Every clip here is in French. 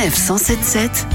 Sanef 177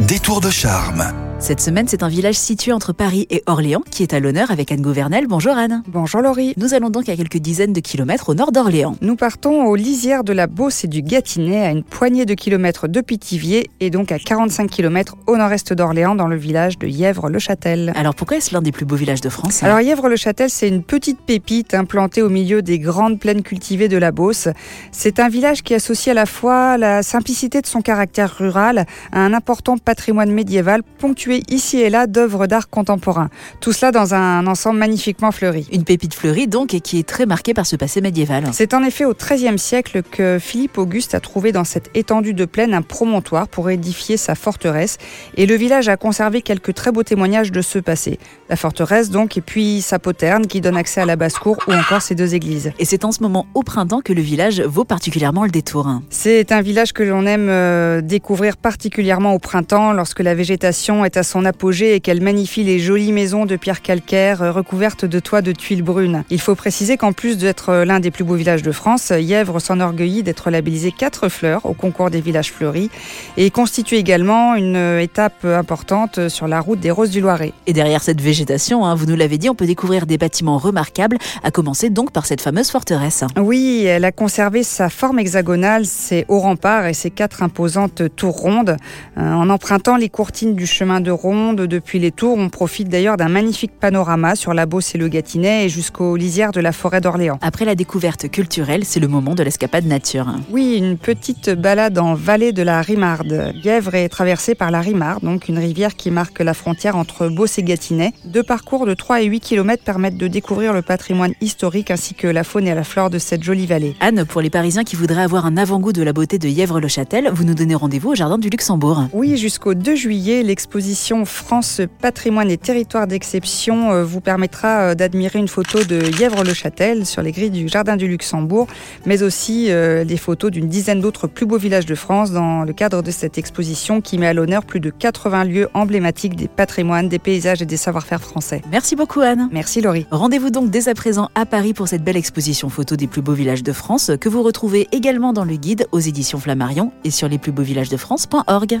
Détour de charme. Cette semaine, c'est un village situé entre Paris et Orléans qui est à l'honneur avec Anne Gouvernel. Bonjour Anne. Bonjour Laurie. Nous allons donc à quelques dizaines de kilomètres au nord d'Orléans. Nous partons aux lisières de la Beauce et du Gâtinais, à une poignée de kilomètres de Pithiviers et donc à 45 kilomètres au nord-est d'Orléans, dans le village de Yèvre-le-Châtel. Alors pourquoi est-ce l'un des plus beaux villages de France Alors Yèvre-le-Châtel, c'est une petite pépite implantée au milieu des grandes plaines cultivées de la Beauce. C'est un village qui associe à la fois la simplicité de son caractère rural à un important patrimoine médiéval ponctué ici et là d'œuvres d'art contemporain. Tout cela dans un ensemble magnifiquement fleuri. Une pépite fleurie donc et qui est très marquée par ce passé médiéval. C'est en effet au XIIIe siècle que Philippe Auguste a trouvé dans cette étendue de plaine un promontoire pour édifier sa forteresse et le village a conservé quelques très beaux témoignages de ce passé. La forteresse donc et puis sa poterne qui donne accès à la basse-cour ou encore ses deux églises. Et c'est en ce moment au printemps que le village vaut particulièrement le détour. C'est un village que l'on aime euh, découvrir particulièrement au printemps lorsque la végétation est à son apogée et qu'elle magnifie les jolies maisons de pierre calcaire euh, recouvertes de toits de tuiles brunes. Il faut préciser qu'en plus d'être euh, l'un des plus beaux villages de France, Yèvre s'enorgueillit d'être labellisé 4 fleurs au concours des villages fleuris et constitue également une étape importante sur la route des Roses du Loiret. Et derrière cette végétation, hein, vous nous l'avez dit, on peut découvrir des bâtiments remarquables, à commencer donc par cette fameuse forteresse. Oui, elle a conservé sa forme hexagonale, ses hauts remparts et ses quatre imposantes tours rondes. Euh, en empruntant les courtines du chemin de ronde depuis les tours, on profite d'ailleurs d'un magnifique panorama sur la Beauce et le Gâtinais et jusqu'aux lisières de la forêt d'Orléans. Après la découverte culturelle, c'est le moment de l'escapade nature. Oui, une petite balade en vallée de la Rimarde. Yèvre est traversée par la Rimarde, donc une rivière qui marque la frontière entre Beauce et Gâtinais. Deux parcours de 3 et 8 km permettent de découvrir le patrimoine historique ainsi que la faune et la flore de cette jolie vallée. Anne, pour les Parisiens qui voudraient avoir un avant-goût de la beauté de Yèvre-le-Châtel, vous nous donnez rendez-vous au Jardin du Luxembourg. Oui, jusqu'au 2 juillet, l'exposition France Patrimoine et Territoire d'Exception euh, vous permettra euh, d'admirer une photo de Yèvre-le-Châtel sur les grilles du Jardin du Luxembourg, mais aussi euh, des photos d'une dizaine d'autres plus beaux villages de France dans le cadre de cette exposition qui met à l'honneur plus de 80 lieux emblématiques des patrimoines, des paysages et des savoir-faire français. Merci beaucoup Anne. Merci Laurie. Rendez-vous donc dès à présent à Paris pour cette belle exposition photo des plus beaux villages de France que vous retrouvez également dans le guide aux éditions Flammarion et sur lesplusbeauxvillagesdefrance.org.